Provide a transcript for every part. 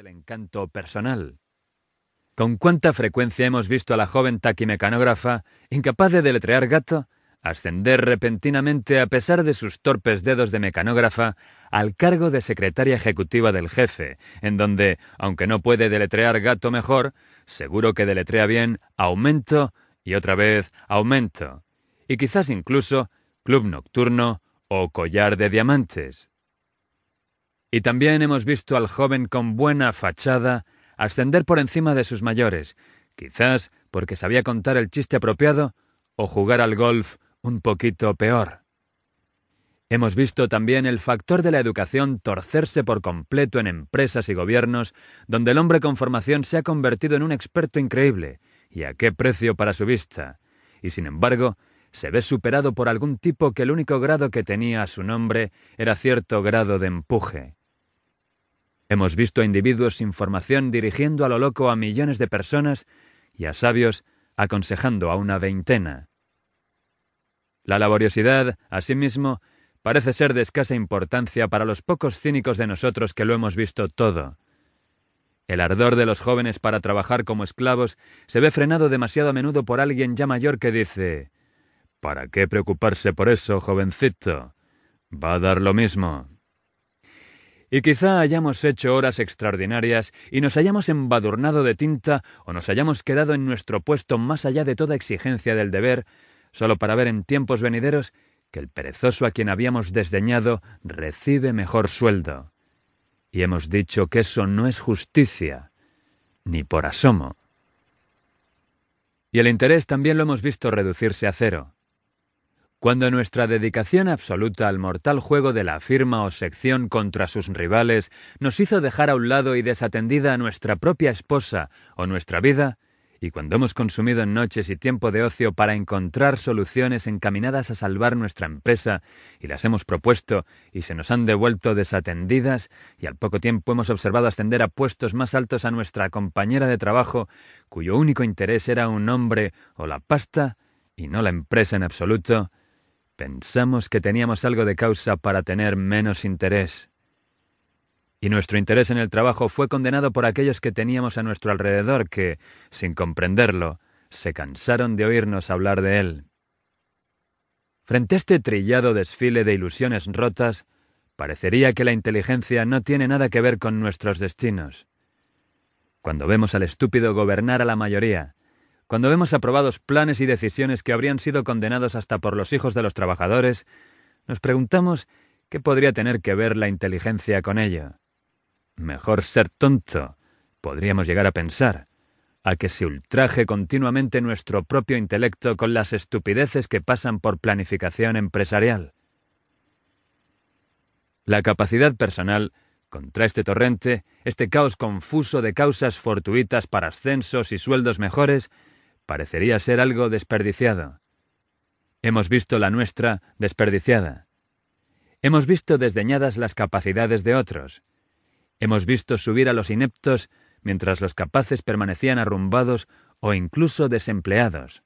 del encanto personal. Con cuánta frecuencia hemos visto a la joven taquimecanógrafa, incapaz de deletrear gato, ascender repentinamente a pesar de sus torpes dedos de mecanógrafa al cargo de secretaria ejecutiva del jefe, en donde, aunque no puede deletrear gato mejor, seguro que deletrea bien aumento y otra vez aumento, y quizás incluso club nocturno o collar de diamantes. Y también hemos visto al joven con buena fachada ascender por encima de sus mayores, quizás porque sabía contar el chiste apropiado o jugar al golf un poquito peor. Hemos visto también el factor de la educación torcerse por completo en empresas y gobiernos, donde el hombre con formación se ha convertido en un experto increíble, y a qué precio para su vista, y sin embargo, se ve superado por algún tipo que el único grado que tenía a su nombre era cierto grado de empuje. Hemos visto a individuos sin formación dirigiendo a lo loco a millones de personas y a sabios aconsejando a una veintena. La laboriosidad, asimismo, parece ser de escasa importancia para los pocos cínicos de nosotros que lo hemos visto todo. El ardor de los jóvenes para trabajar como esclavos se ve frenado demasiado a menudo por alguien ya mayor que dice ¿Para qué preocuparse por eso, jovencito? Va a dar lo mismo. Y quizá hayamos hecho horas extraordinarias y nos hayamos embadurnado de tinta o nos hayamos quedado en nuestro puesto más allá de toda exigencia del deber, solo para ver en tiempos venideros que el perezoso a quien habíamos desdeñado recibe mejor sueldo. Y hemos dicho que eso no es justicia, ni por asomo. Y el interés también lo hemos visto reducirse a cero. Cuando nuestra dedicación absoluta al mortal juego de la firma o sección contra sus rivales nos hizo dejar a un lado y desatendida a nuestra propia esposa o nuestra vida, y cuando hemos consumido noches y tiempo de ocio para encontrar soluciones encaminadas a salvar nuestra empresa y las hemos propuesto y se nos han devuelto desatendidas y al poco tiempo hemos observado ascender a puestos más altos a nuestra compañera de trabajo cuyo único interés era un hombre o la pasta y no la empresa en absoluto, pensamos que teníamos algo de causa para tener menos interés y nuestro interés en el trabajo fue condenado por aquellos que teníamos a nuestro alrededor que, sin comprenderlo, se cansaron de oírnos hablar de él. Frente a este trillado desfile de ilusiones rotas, parecería que la inteligencia no tiene nada que ver con nuestros destinos. Cuando vemos al estúpido gobernar a la mayoría, cuando vemos aprobados planes y decisiones que habrían sido condenados hasta por los hijos de los trabajadores, nos preguntamos qué podría tener que ver la inteligencia con ello. Mejor ser tonto, podríamos llegar a pensar, a que se ultraje continuamente nuestro propio intelecto con las estupideces que pasan por planificación empresarial. La capacidad personal, contra este torrente, este caos confuso de causas fortuitas para ascensos y sueldos mejores, parecería ser algo desperdiciado. Hemos visto la nuestra desperdiciada. Hemos visto desdeñadas las capacidades de otros, Hemos visto subir a los ineptos mientras los capaces permanecían arrumbados o incluso desempleados.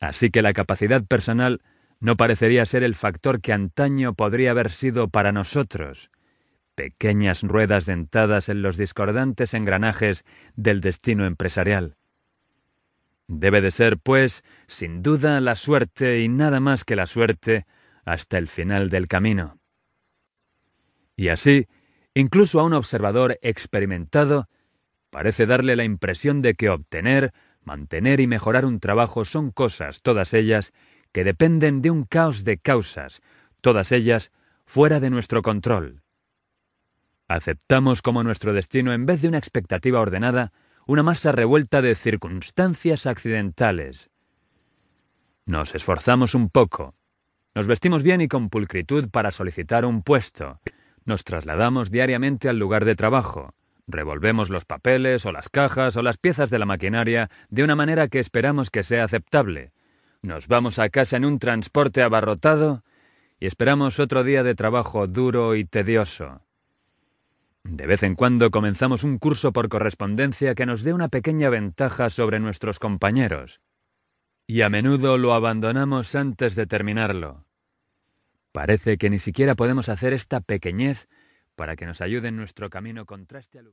Así que la capacidad personal no parecería ser el factor que antaño podría haber sido para nosotros, pequeñas ruedas dentadas en los discordantes engranajes del destino empresarial. Debe de ser, pues, sin duda, la suerte y nada más que la suerte hasta el final del camino. Y así, Incluso a un observador experimentado parece darle la impresión de que obtener, mantener y mejorar un trabajo son cosas, todas ellas, que dependen de un caos de causas, todas ellas fuera de nuestro control. Aceptamos como nuestro destino, en vez de una expectativa ordenada, una masa revuelta de circunstancias accidentales. Nos esforzamos un poco, nos vestimos bien y con pulcritud para solicitar un puesto, nos trasladamos diariamente al lugar de trabajo. Revolvemos los papeles o las cajas o las piezas de la maquinaria de una manera que esperamos que sea aceptable. Nos vamos a casa en un transporte abarrotado y esperamos otro día de trabajo duro y tedioso. De vez en cuando comenzamos un curso por correspondencia que nos dé una pequeña ventaja sobre nuestros compañeros. Y a menudo lo abandonamos antes de terminarlo. Parece que ni siquiera podemos hacer esta pequeñez para que nos ayude en nuestro camino contraste al